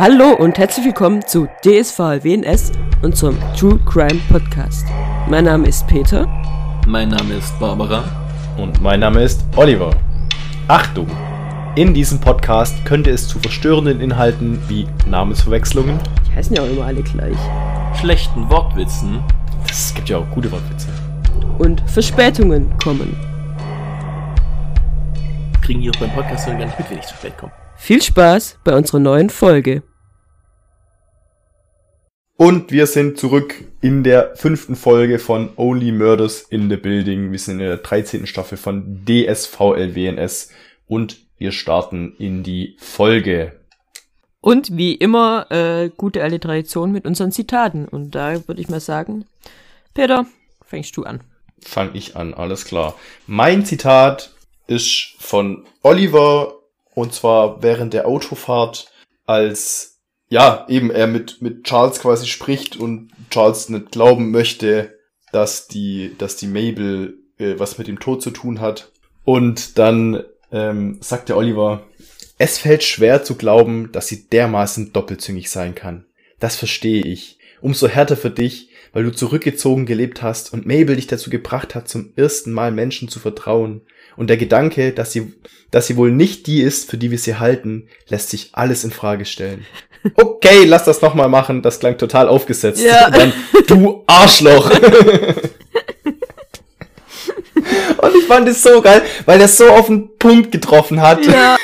Hallo und herzlich willkommen zu DSVWNS, unserem True Crime Podcast. Mein Name ist Peter. Mein Name ist Barbara. Und mein Name ist Oliver. Achtung! In diesem Podcast könnte es zu verstörenden Inhalten wie Namensverwechslungen, Die heißen ja auch immer alle gleich. Schlechten Wortwitzen. es gibt ja auch gute Wortwitze, Und Verspätungen kommen. Kriegen die auch beim Podcast gar nicht mit, wenn ich zu spät komme. Viel Spaß bei unserer neuen Folge. Und wir sind zurück in der fünften Folge von Only Murders in the Building. Wir sind in der 13. Staffel von DSVLWNS und wir starten in die Folge. Und wie immer, äh, gute alte Tradition mit unseren Zitaten. Und da würde ich mal sagen, Peter, fängst du an. Fang ich an, alles klar. Mein Zitat ist von Oliver und zwar während der Autofahrt, als ja, eben er mit, mit Charles quasi spricht und Charles nicht glauben möchte, dass die, dass die Mabel äh, was mit dem Tod zu tun hat. Und dann ähm, sagt der Oliver, es fällt schwer zu glauben, dass sie dermaßen doppelzüngig sein kann. Das verstehe ich. Umso härter für dich, weil du zurückgezogen gelebt hast und Mabel dich dazu gebracht hat, zum ersten Mal Menschen zu vertrauen. Und der Gedanke, dass sie, dass sie wohl nicht die ist, für die wir sie halten, lässt sich alles in Frage stellen. Okay, lass das nochmal machen. Das klang total aufgesetzt. Ja. Dann, du Arschloch. Fand es so geil, weil er so auf den Punkt getroffen hat. Ja.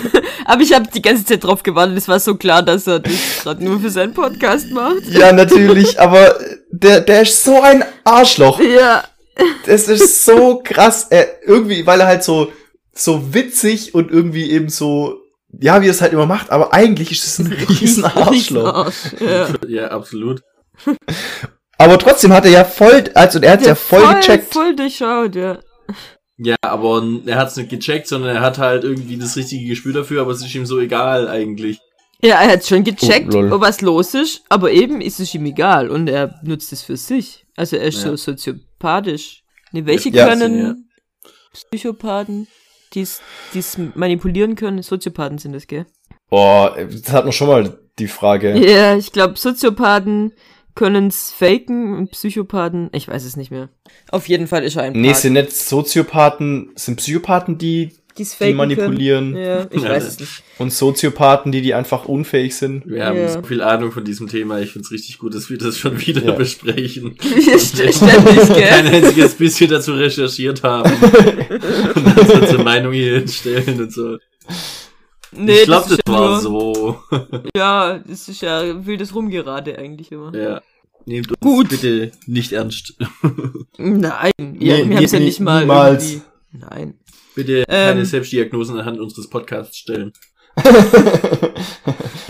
Aber ich habe die ganze Zeit drauf gewartet. Es war so klar, dass er das gerade nur für seinen Podcast macht. Ja, natürlich, aber der, der ist so ein Arschloch. Ja. Das ist so krass. Er, irgendwie, weil er halt so, so witzig und irgendwie eben so, ja, wie er es halt immer macht, aber eigentlich ist es ein riesen Arschloch. Arsch. Ja. Ja, absolut. Aber trotzdem hat er ja voll, also er hat ja, voll, gecheckt. Voll durchschaut, ja. Ja, aber er hat's nicht gecheckt, sondern er hat halt irgendwie das richtige Gespür dafür, aber es ist ihm so egal eigentlich. Ja, er hat schon gecheckt, Oh, was los ist, aber eben ist es ihm egal und er nutzt es für sich. Also er ist Ja. so soziopathisch. Ne, welche Ja, können Psychopathen, die's, die's manipulieren können? Soziopathen sind das, gell? Boah, das hat man schon mal die Frage. Ja, ich glaube, Soziopathen können's faken und Psychopathen, ich weiß es nicht mehr. Auf jeden Fall ist er ein Nee, Path. sind nicht Soziopathen, sind Psychopathen, die, die faken manipulieren Können. Ja, ich Ja, weiß es nicht. und Soziopathen, die, die einfach unfähig sind. Wir haben Ja. so viel Ahnung von diesem Thema. Ich find's richtig gut, dass wir das schon wieder Ja. besprechen. Ständig, Kein gell? einziges bisschen dazu recherchiert haben. und dann so unsere Meinung hier hinstellen und so. Nee, ich glaube, das, ist ja war nur- so. Ja, das ist ja wildes Rumgerade eigentlich immer. ja. Nehmt uns Gut. bitte nicht ernst. Nein, ja, Nee, wir haben es ja nie- nicht mal niemals. irgendwie. Nein. Bitte Ähm. keine Selbstdiagnosen anhand unseres Podcasts stellen.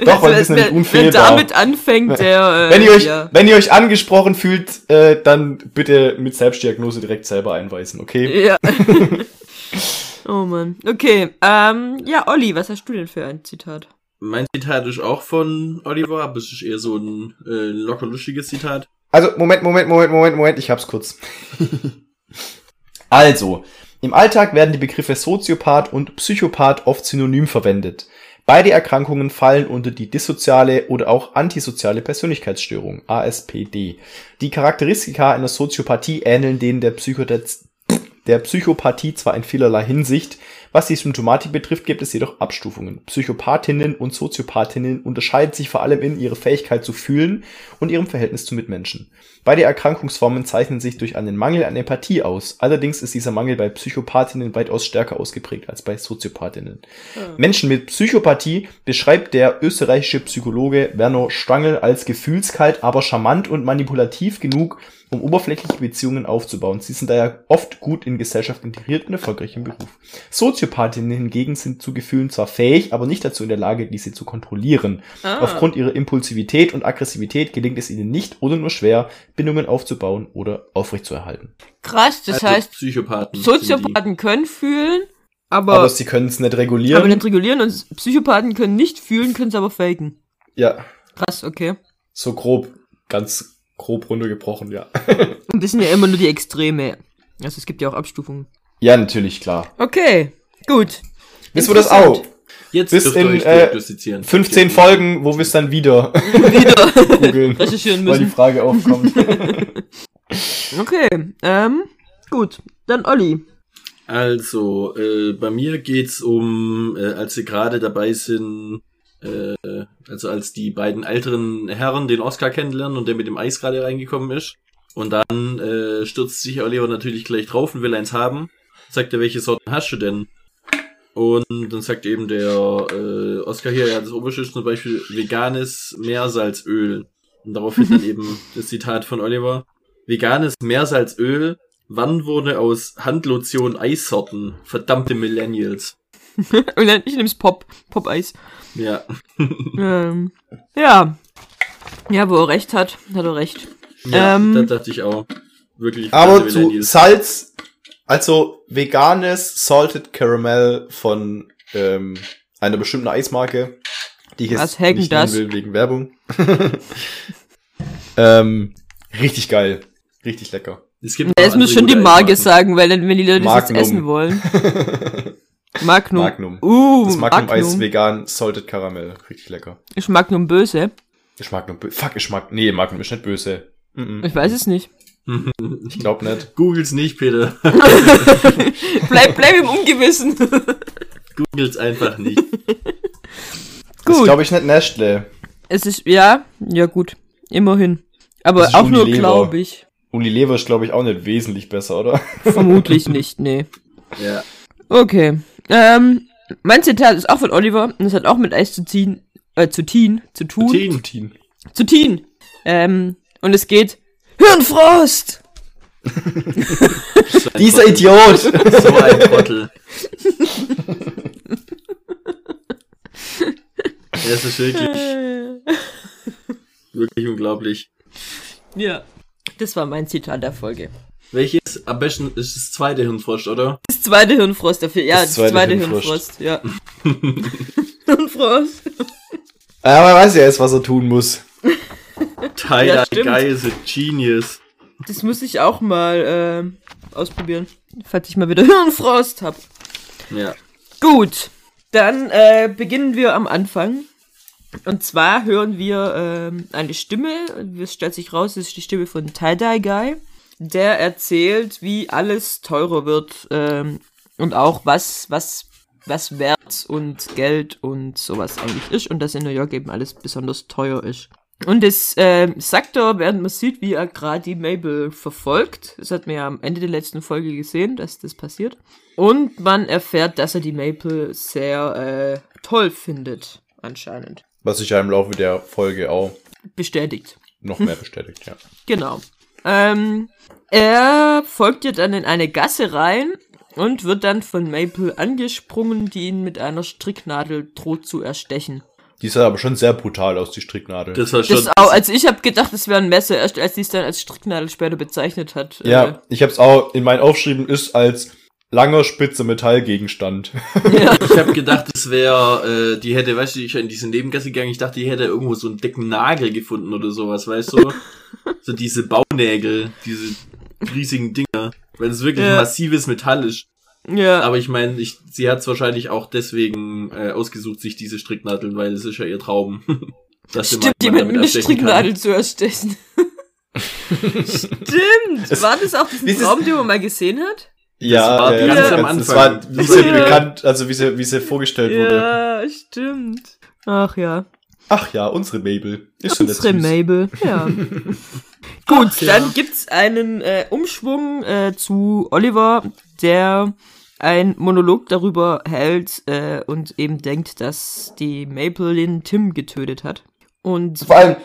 Doch, weil wer, nämlich unfehlbar. damit anfängt, der. Äh, Wenn ihr euch, Ja. wenn ihr euch angesprochen fühlt, äh, dann bitte mit Selbstdiagnose direkt selber einweisen, okay? ja. oh Mann. Okay, ähm, ja, Olli, was hast du denn für ein Zitat? Mein Zitat ist auch von Oliver, aber es ist eher so ein äh, locker lustiges Zitat. Also, Moment, Moment, Moment, Moment, Moment, ich hab's kurz. also, im Alltag werden die Begriffe Soziopath und Psychopath oft synonym verwendet. Beide Erkrankungen fallen unter die dissoziale oder auch antisoziale Persönlichkeitsstörung, ASPD. Die Charakteristika einer Soziopathie ähneln denen der, Psychopathie zwar in vielerlei Hinsicht, was die Symptomatik betrifft, gibt es jedoch Abstufungen. Psychopathinnen und Soziopathinnen unterscheiden sich vor allem in ihrer Fähigkeit zu fühlen und ihrem Verhältnis zu Mitmenschen. Beide Erkrankungsformen zeichnen sich durch einen Mangel an Empathie aus. Allerdings ist dieser Mangel bei Psychopathinnen weitaus stärker ausgeprägt als bei Soziopathinnen. Menschen mit Psychopathie beschreibt der österreichische Psychologe Werner Stangl als gefühlskalt, aber charmant und manipulativ genug, um oberflächliche Beziehungen aufzubauen. Sie sind daher oft gut in Gesellschaft integriert und erfolgreich im Beruf. Soziopathinnen hingegen sind zu Gefühlen zwar fähig, aber nicht dazu in der Lage, diese zu kontrollieren. Ah. Aufgrund ihrer Impulsivität und Aggressivität gelingt es ihnen nicht oder nur schwer, Bindungen aufzubauen oder aufrechtzuerhalten. Krass, das Also heißt, Psychopathen. Soziopathen können fühlen, aber, Aber aber, sie können es nicht regulieren. nicht regulieren und Psychopathen können nicht fühlen, können es aber faken. ja, Krass, okay. so grob, ganz grob runtergebrochen, ja. Und das sind ja immer nur die Extreme. Also es gibt ja auch Abstufungen. ja, natürlich, klar. Okay, gut. Wissen wir das auch? Jetzt Bis dürft ihr in, euch äh, diagnostizieren. 15 Folgen, wo wir es dann wieder Wieder googeln, recherchieren weil die müssen. Frage aufkommt. Okay, ähm, gut. Dann Olli. Also, äh, bei mir geht's um, äh, als wir gerade dabei sind, äh, also als die beiden älteren Herren den Oscar kennenlernen und der mit dem Eis gerade reingekommen ist. Und dann äh, stürzt sich Oliver natürlich gleich drauf und will eins haben. Sagt er, welche Sorten hast du denn? Und dann sagt eben der äh, Oscar hier, ja, das oberste ist zum Beispiel veganes Meersalzöl. Und daraufhin dann eben das Zitat von Oliver. Veganes Meersalzöl Wann wurde aus Handlotion Eissorten? Verdammte Millennials. Und dann, ich nehm's Pop. Pop-Eis. Ja. Ähm, ja. Ja, wo er recht hat, hat er recht. ja Ähm. das dachte ich auch. Wirklich. Aber zu. Salz, also veganes Salted Caramel von ähm, einer bestimmten Eismarke, die ich jetzt nicht das? will wegen Werbung. ähm, richtig geil. Richtig lecker. Es gibt Ja, Jetzt auch muss schon die Marke Eismarken. sagen, weil dann, wenn die Leute das jetzt Magnum. essen wollen. Magnum. Magnum. Uh, Das Magnum Eis Magnum. vegan Salted Caramel. Richtig lecker. Ist Magnum böse? Ich Magnum bö- Fuck, ich mag. Nee, Magnum ist nicht böse. Mhm. Ich weiß es nicht. Ich glaub nicht. Googles nicht, Peter. Bleib, bleib im Ungewissen. Googles einfach nicht. Das Gut. glaube ich nicht Nestle. Es ist, ja, ja gut. Immerhin. Aber ist auch nur glaube ich. Unilever ist, glaube ich, auch nicht wesentlich besser, oder? Vermutlich nicht, nee. Ja. Okay. Ähm, mein Zitat ist auch von Oliver und es hat auch mit Eis zu ziehen, äh, zu tun, zu tun, Teen. Putin. zu tun. Ähm, und es geht Hirnfrost! So Dieser. Idiot! So ein Trottel. Es ist wirklich, wirklich unglaublich. Ja. Das war mein Zitat der Folge. Welches? Am besten ist das zweite Hirnfrost, oder? Das zweite Hirnfrost dafür. Ja, das, Das zweite, zweite Hirnfrost. Ja. Hirnfrost. Aber er weiß ja jetzt, was er tun muss. Tyler Ja. Guy is a genius. Das muss ich auch mal ähm, ausprobieren, falls ich mal wieder Hirnfrost hab. Ja. Gut, dann äh, beginnen wir am Anfang. Und zwar hören wir ähm, eine Stimme, es stellt sich raus, es ist die Stimme von Tie-Dye Guy, der erzählt, wie alles teurer wird ähm, und auch was, was, was Wert und Geld und sowas eigentlich ist und dass in New York eben alles besonders teuer ist. Und das ähm, sagt er, während man sieht, wie er gerade die Mabel verfolgt. Das hat man ja am Ende der letzten Folge gesehen, dass das passiert. Und man erfährt, dass er die Maple sehr äh, toll findet, anscheinend. Was sich ja im Laufe der Folge auch Bestätigt. noch mehr bestätigt, ja. Genau. Ähm, er folgt ihr dann in eine Gasse rein und wird dann von Maple angesprungen, die ihn mit einer Stricknadel droht zu erstechen. Die sah aber schon sehr brutal aus, die Stricknadel. Das war schon. Das auch, also ich habe gedacht, es wäre ein Messer, erst als sie es dann als Stricknadel später bezeichnet hat. ja, Äh, ich hab's auch in meinen Aufschrieben ist als langer, spitzer Metallgegenstand. Ich habe gedacht, es wäre, äh, die hätte, weißt du, ich in diese Nebengasse gegangen, ich dachte, die hätte irgendwo so einen dicken Nagel gefunden oder sowas, weißt du? so diese Baunägel, diese riesigen Dinger. Weil es wirklich Ja. massives Metall ist. Ja. Aber ich meine, ich, sie hat es wahrscheinlich auch deswegen äh, ausgesucht, sich diese Stricknadeln, weil es ist ja ihr Traum. Dass Stimmt, jemand damit mit einer Stricknadel zu erstechen. Stimmt! War das auch diesen Traum, den man mal gesehen hat? ja, war ja, ganz das, am das Anfang. war, wie sie Ja. bekannt, also wie sie, wie sie vorgestellt wurde. Ja, stimmt. Ach ja. Ach ja, unsere Mabel. Ist schon Unsere süß. Mabel, ja. Gut, Ach, ja. dann gibt's einen äh, Umschwung äh, zu Oliver, der ein Monolog darüber hält äh, und eben denkt, dass die Maple den Tim getötet hat. Und Vor allem,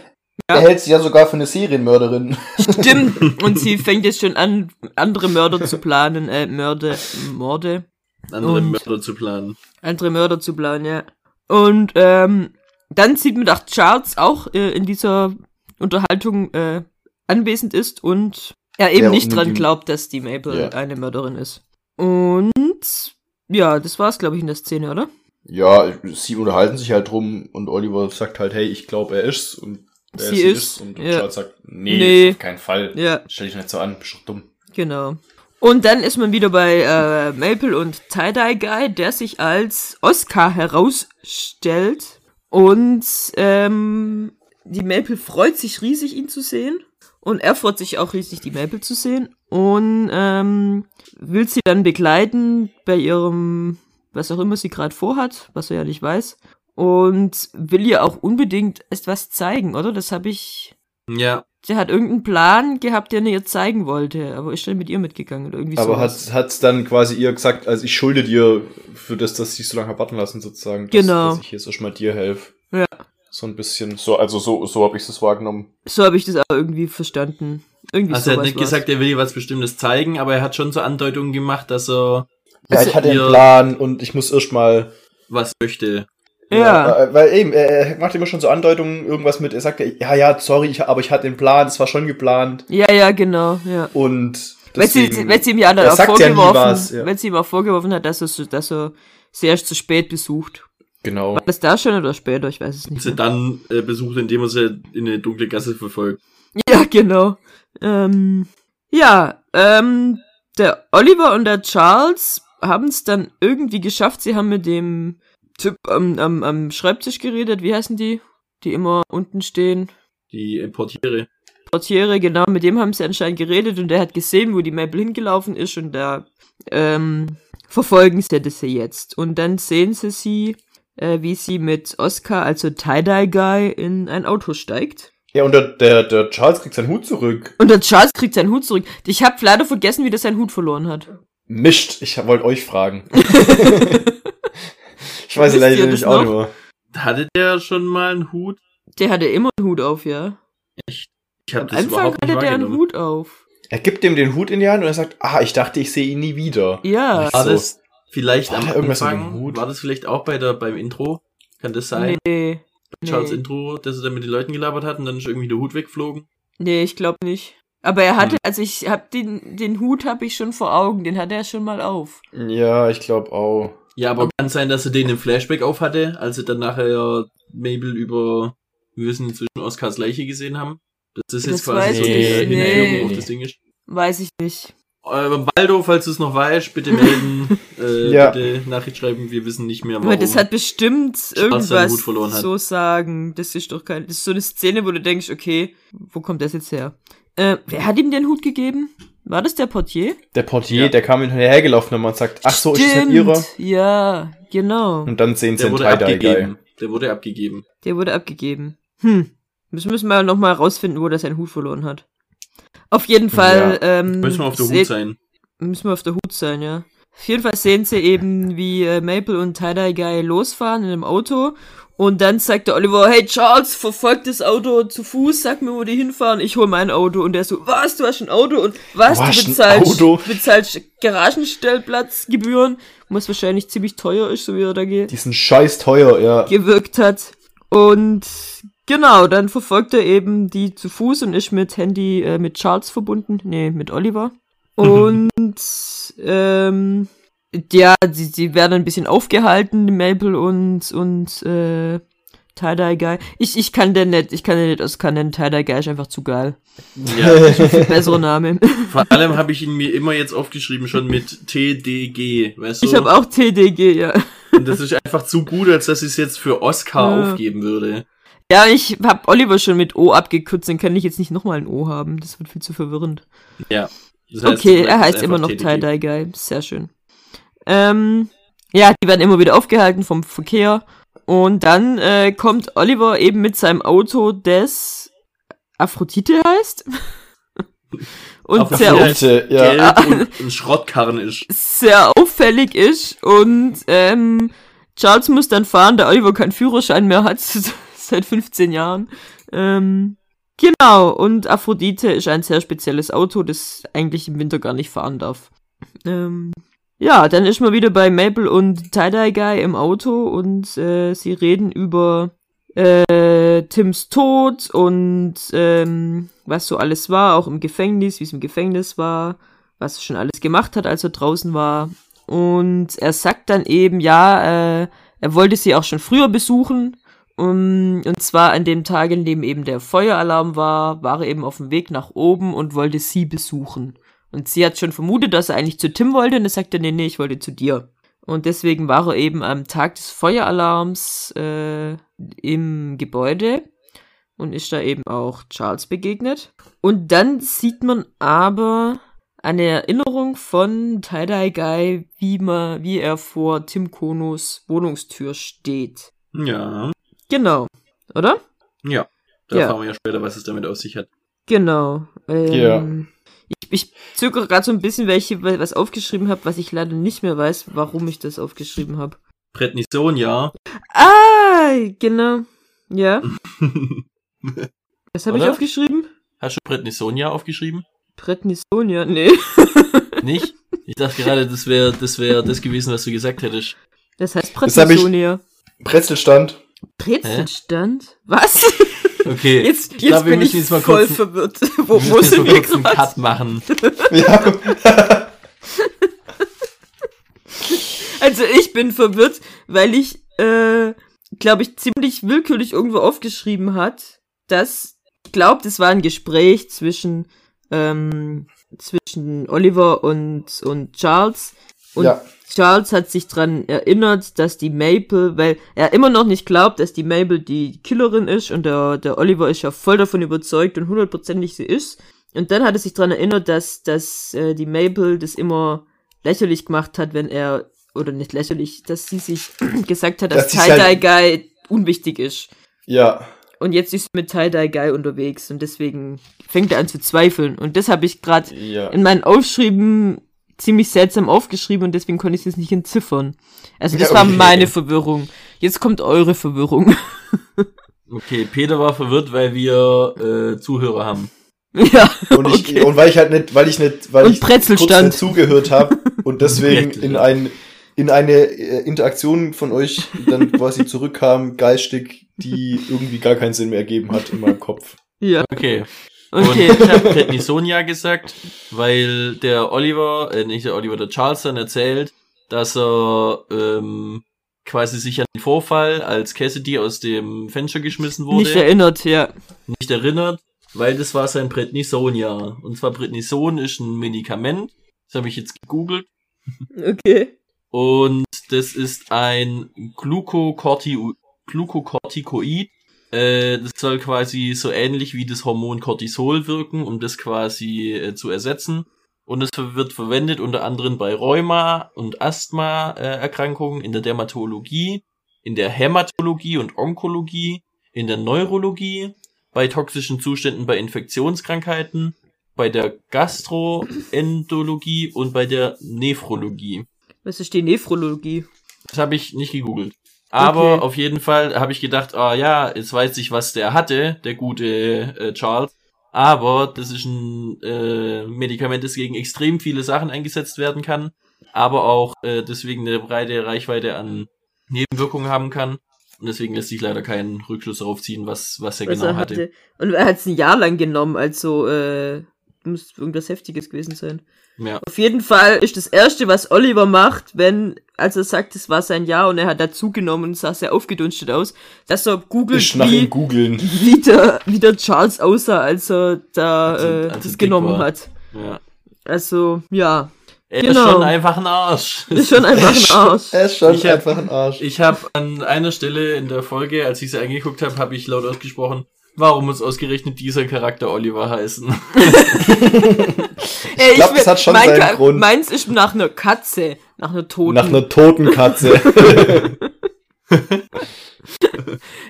Ja. er hält sich ja sogar für eine Serienmörderin. stimmt. Und sie fängt jetzt schon an, andere Mörder zu planen, äh, Mörder, Morde, andere Und- Mörder zu planen. andere Mörder zu planen, ja. Und ähm, dann sieht man, dass Charles auch äh, in dieser Unterhaltung äh, anwesend ist und er eben Ja, nicht dran glaubt, dass die Maple Ja. eine Mörderin ist. Und ja, das war's, glaube ich, in der Szene, oder? Ja, sie unterhalten sich halt drum und Oliver sagt halt, hey, ich glaube, er ist's und er Sie ist, Und ja. Charles sagt, nee, Nee. auf keinen Fall. Ja, Stell dich nicht so an, bist doch dumm. genau. Und dann ist man wieder bei äh, Maple und Tie-Dye Guy, der sich als Oscar herausstellt. Und ähm, die Maple freut sich riesig, ihn zu sehen. Und er freut sich auch riesig, die Maple zu sehen. Und ähm, will sie dann begleiten bei ihrem, was auch immer sie gerade vorhat, was er ja nicht weiß. Und will ihr auch unbedingt etwas zeigen, oder? Das habe ich. Ja. Der hat irgendeinen Plan gehabt, den er ihr zeigen wollte, aber ist dann mit ihr mitgegangen oder irgendwie Aber sowas. hat hat's dann quasi ihr gesagt, also ich schulde dir für das, dass sie so lange warten lassen, sozusagen. Dass, Genau. Dass ich jetzt erstmal dir helfe. Ja. So ein bisschen, so, also so, so habe ich das wahrgenommen. So habe ich das auch irgendwie verstanden. Irgendwie Also er hat nicht war's. gesagt, er will ihr was Bestimmtes zeigen, aber er hat schon so Andeutungen gemacht, dass er Ja, ich hatte einen Plan und ich muss erstmal. was möchte. Ja. äh, Weil eben, er er macht immer schon so Andeutungen, irgendwas mit, er sagt, ja, ja, sorry, ich, aber ich hatte den Plan, es war schon geplant. Ja, ja, genau, ja. Und Weil sie, ihm ja dann auch ja vorgeworfen, was, ja. weil sie ihm auch vorgeworfen hat, dass er, so- dass er sie erst zu spät besucht. genau. War das da schon oder später? Ich weiß es nicht. Sie dann äh, besucht, indem er sie in eine dunkle Gasse verfolgt. Ja, genau. Ähm, ja, ähm, der Oliver und der Charles haben es dann irgendwie geschafft. Sie haben mit dem Typ am, am, am Schreibtisch geredet. Wie heißen die? Die immer unten stehen. Die Portiere. Portiere, genau, mit dem haben sie anscheinend geredet und der hat gesehen, wo die Maple hingelaufen ist und da ähm, verfolgen sie das jetzt. Und dann sehen sie sie, äh, wie sie mit Oscar, also Tie-Dye-Guy, in ein Auto steigt. Ja, und der, der, der Charles kriegt seinen Hut zurück. Und der Charles kriegt seinen Hut zurück. Ich habe leider vergessen, wie der seinen Hut verloren hat. Mischt, ich wollte euch fragen. ich weiß leider das nicht auch noch? nur. Hatte der schon mal einen Hut? Der hatte immer einen Hut auf, ja. Ich Am habe das Anfang hatte der einen. Hut auf. Er gibt ihm den Hut in die Hand und er sagt, ah, ich dachte, ich sehe ihn nie wieder. Ja. War So. das vielleicht War am da irgendwas mit Anfang? dem Hut? War das vielleicht auch bei der beim Intro? Kann das sein? Nee. Charles Nee. Intro, dass er dann mit den Leuten gelabert hat und dann ist irgendwie der Hut weggeflogen? Nee, ich glaube nicht. Aber er hatte, Hm. also ich hab den, den Hut habe ich schon vor Augen, den hat er schon mal auf. Ja, ich glaube auch. Ja, aber kann sein, dass er den im Flashback auf hatte, als sie dann nachher Mabel über, wir wissen inzwischen Oscars Leiche gesehen haben. Das ist jetzt Das quasi so ich die nicht. Erinnerung Nee. auf das Ding ist. Weiß ich nicht. Äh, Baldo, falls du es noch weißt, bitte melden, äh, Ja. bitte Nachricht schreiben, wir wissen nicht mehr, warum. Aber das hat bestimmt irgendwas Hut verloren hat. so sagen. Das ist doch kein. Das ist so eine Szene, wo du denkst, okay, wo kommt das jetzt her? Äh, wer hat ihm den Hut gegeben? War das der Portier? Der Portier, Ja. der kam hinterhergelaufen und sagt, ach so, ist das ihrer? Ja, genau. Und dann sehen sie der den wurde Tie-Dye-Guy. abgegeben. Der wurde abgegeben. Der wurde abgegeben. Hm. Das müssen wir noch mal rausfinden, wo der seinen Hut verloren hat. Auf jeden Fall. Ähm, Müssen wir auf der Hut sein. Müssen wir auf der Hut sein, ja. Auf jeden Fall sehen sie eben, wie äh, Maple und Tie-Dye Guy losfahren in einem Auto. Und dann sagt der Oliver, hey Charles, verfolgt das Auto zu Fuß, sag mir, wo die hinfahren, ich hol mein Auto. Und der so, was, du hast ein Auto? Und was, Du hast du bezahlst, Auto? bezahlst Garagenstellplatzgebühren, was wahrscheinlich ziemlich teuer ist, so wie er da ge Die sind scheiß teuer, ja. gewirkt hat. Und genau, dann verfolgt er eben die zu Fuß und ist mit Handy äh, mit Charles verbunden. Nee, mit Oliver. Und ähm, ja, sie, sie werden ein bisschen aufgehalten, Maple und, und äh, Tie-Dye Guy. Ich, ich kann den nicht, ich kann den nicht aus nennen, Tie-Dye Guy ist einfach zu geil. Ja, Besserer Name. vor allem habe ich ihn mir immer jetzt aufgeschrieben, schon mit TDG, weißt du? Ich habe auch TDG, ja. Und das ist einfach zu gut, als dass ich es jetzt für Oscar Ja. aufgeben würde. Ja, ich hab Oliver schon mit O abgekürzt, dann kann ich jetzt nicht nochmal ein O haben. Das wird viel zu verwirrend. Ja. Das heißt, Okay, er heißt immer noch. Tie-Dye Guy. Sehr schön. Ähm, ja, die werden immer wieder aufgehalten vom Verkehr. Und dann äh, kommt Oliver eben mit seinem Auto, das Aphrodite heißt. und Aphrodite. sehr, auf, Aphrodite, ja. Gelb und ein Schrottkarren ist. sehr auffällig ist. Und ähm, Charles muss dann fahren, da Oliver keinen Führerschein mehr hat, seit 15 Jahren. Ähm, genau, und Aphrodite ist ein sehr spezielles Auto, das eigentlich im Winter gar nicht fahren darf. Ähm, ja, dann ist man wieder bei Maple und Tie-Dye Guy im Auto und äh, sie reden über äh, Tims Tod und ähm, was so alles war, auch im Gefängnis, wie es im Gefängnis war, was er schon alles gemacht hat, als er draußen war. Und er sagt dann eben, ja, äh, er wollte sie auch schon früher besuchen. Um, und zwar an dem Tag, in dem eben der Feueralarm war, war er eben auf dem Weg nach oben und wollte sie besuchen. Und sie hat schon vermutet, dass er eigentlich zu Tim wollte und er sagte, nee, nee, ich wollte zu dir. Und deswegen war er eben am Tag des Feueralarms äh, im Gebäude und ist da eben auch Charles begegnet. Und dann sieht man aber eine Erinnerung von Tie-Dye Guy, wie, man, wie er vor Tim Konos Wohnungstür steht. Ja. Genau, oder? Ja. Da Ja. erfahren wir ja später, was es damit auf sich hat. Genau. Ähm, Ja. Ich, ich zögere gerade so ein bisschen, weil ich hier was aufgeschrieben habe, was ich leider nicht mehr weiß, warum ich das aufgeschrieben habe. Prednison, Ah, genau. Ja. Was habe ich aufgeschrieben? Hast du Prednisonia aufgeschrieben? Prednisonia? Nee. Nicht? Ich dachte gerade, das wäre das, wär das gewesen, was du gesagt hättest. Das heißt Prednisonia. Brezelstand. Brezelstand? Was? Okay. Jetzt, ich jetzt glaub, wir bin ich jetzt mal voll kurz, verwirrt. wir Wo, sind mal wir kurz einen? Cut machen. Ja. Also ich bin verwirrt, weil ich, äh, glaube ich, ziemlich willkürlich irgendwo aufgeschrieben hat, dass, ich glaube, das war ein Gespräch zwischen, ähm, zwischen Oliver und, und Charles. Und Ja. Charles hat sich dran erinnert, dass die Maple, weil er immer noch nicht glaubt, dass die Maple die Killerin ist und der, der Oliver ist ja voll davon überzeugt und hundertprozentig sie ist. Und dann hat er sich dran erinnert, dass, dass äh, die Maple das immer lächerlich gemacht hat, wenn er, oder nicht lächerlich, dass sie sich gesagt hat, dass, Dass sie's halt- Tie-Dye-Guy unwichtig ist. Ja. Und jetzt ist sie mit Tie-Dye-Guy unterwegs und deswegen fängt er an zu zweifeln. Und das habe ich gerade Ja. in meinen Aufschrieben ziemlich seltsam aufgeschrieben und deswegen konnte ich es nicht entziffern. Also das Ja, war okay. meine Verwirrung. Jetzt kommt eure Verwirrung. Okay, Peter war verwirrt, weil wir äh, Zuhörer haben. ja. Und, ich, okay. und weil ich halt nicht, weil ich nicht, weil Und ich kurz nicht zugehört habe und deswegen in ein in eine äh, Interaktion von euch dann quasi zurückkam, geistig, die irgendwie gar keinen Sinn mehr ergeben hat in meinem Kopf. ja. Okay. Okay. Und ich habe Prednisonia gesagt, weil der Oliver, äh, nicht der Oliver, der Charles dann erzählt, dass er ähm, quasi sich an den Vorfall, als Cassidy aus dem Fenster geschmissen wurde, Nicht erinnert, ja. nicht erinnert, weil das war sein Prednisonia. Und zwar Prednison ist ein Medikament, das habe ich jetzt gegoogelt, Okay. und das ist ein Glucocorti Glucocorticoid. Äh, das soll quasi so ähnlich wie das Hormon Cortisol wirken, um das quasi äh, zu ersetzen. Und es wird verwendet unter anderem bei Rheuma- und Asthma-Erkrankungen, in der Dermatologie, in der Hämatologie und Onkologie, in der Neurologie, bei toxischen Zuständen bei Infektionskrankheiten, bei der Gastroendologie und bei der Nephrologie. Was ist die Nephrologie? Das habe ich nicht gegoogelt. Aber Okay. auf jeden Fall habe ich gedacht, ah ja, jetzt weiß ich, was der hatte, der gute äh, Charles. Aber das ist ein äh, Medikament, das gegen extrem viele Sachen eingesetzt werden kann, aber auch äh, deswegen eine breite Reichweite an Nebenwirkungen haben kann. Und deswegen lässt sich leider keinen Rückschluss darauf ziehen, was, was er Was genau er hatte. hatte. Und er hat es ein Jahr lang genommen, also äh, muss irgendwas Heftiges gewesen sein. Ja. Auf jeden Fall ist das Erste, was Oliver macht, wenn, als er sagt, es war sein Jahr und er hat dazugenommen und sah sehr aufgedunstet aus, dass er googelt, Ich wie, ihm googeln. wie, der, wie der Charles aussah, als er da Als er- äh, als er das genommen war. hat. ja. Also, ja, Er Genau. ist schon einfach ein Arsch. ist schon einfach ein Arsch. Er ist schon Ich hab- einfach ein Arsch. Ich habe an einer Stelle in der Folge, als ich sie angeguckt habe, habe ich laut ausgesprochen, warum muss ausgerechnet dieser Charakter Oliver heißen? Ey, glaub, will- das hat schon mein seinen Grund. Meins ist nach einer Katze, nach einer toten. Nach einer toten Katze.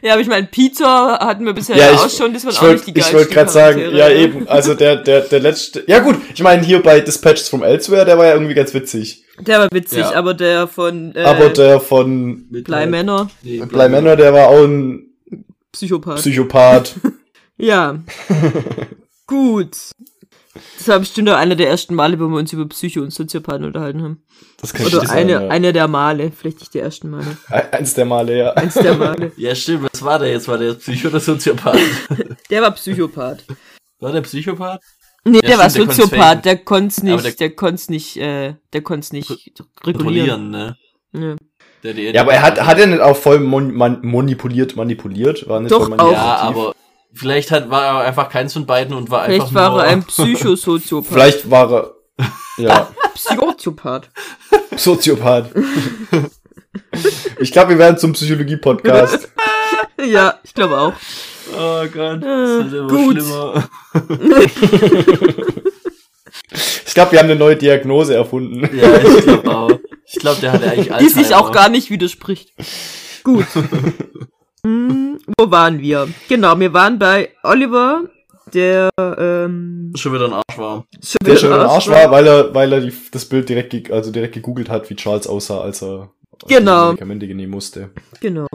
ja, aber ich meine, Peter hatten wir bisher Ja, ich- auch schon, das waren ich auch nicht die ich geilsten wollte gerade sagen, ja eben, also der, der, der letzte, ja gut, ich meine hier bei Dispatches from Elsewhere, der war ja irgendwie ganz witzig. Der war witzig, Ja. aber der von äh, Aber der von Bleimänner, Nee, Bly Manor, der war auch ein Psychopath. Psychopath. ja. Gut. Das war bestimmt auch einer der ersten Male, wo wir uns über Psycho und Soziopathen unterhalten haben. Das kann Oder nicht eine, sein, ja. eine der Male, vielleicht nicht die ersten Male. Eins der Male, ja. Eins der Male. Ja, stimmt. Was war der jetzt? War der Psycho oder Soziopath? Der war Psychopath. War der Psychopath? Nee, Ja, der war stimmt, der konnt's faken. Soziopath, der konnte Aber nicht, der- der konnte nicht, äh, der konnte nicht regulieren. Kontrollieren, ne? Ja. Der, der, Ja, aber er hat, hat er nicht auch voll mon, man, manipuliert, manipuliert? War nicht Doch, voll auch. Ja, aber vielleicht hat, war er einfach keins von beiden und war Vielleicht einfach war nur... er ein Psychosoziopath. Vielleicht war er, Ja, Psychotiopath. Soziopath. ich glaube, wir werden zum Psychologie-Podcast. ja, ich glaube auch. Oh Gott, das wird immer gut. schlimmer. Ich glaube, wir haben eine neue Diagnose erfunden. Ja, ich glaube auch. Ich glaube, der hatte eigentlich Die sich auch gar nicht widerspricht. Gut. Hm, wo waren wir? Genau, wir waren bei Oliver, der ähm, schon wieder ein Arsch war. schon Der wieder schon im Arsch Arsch war, weil er, weil er die, das Bild direkt, ge- also direkt gegoogelt hat, wie Charles aussah, als er Genau. die Medikamente nehmen musste. Genau.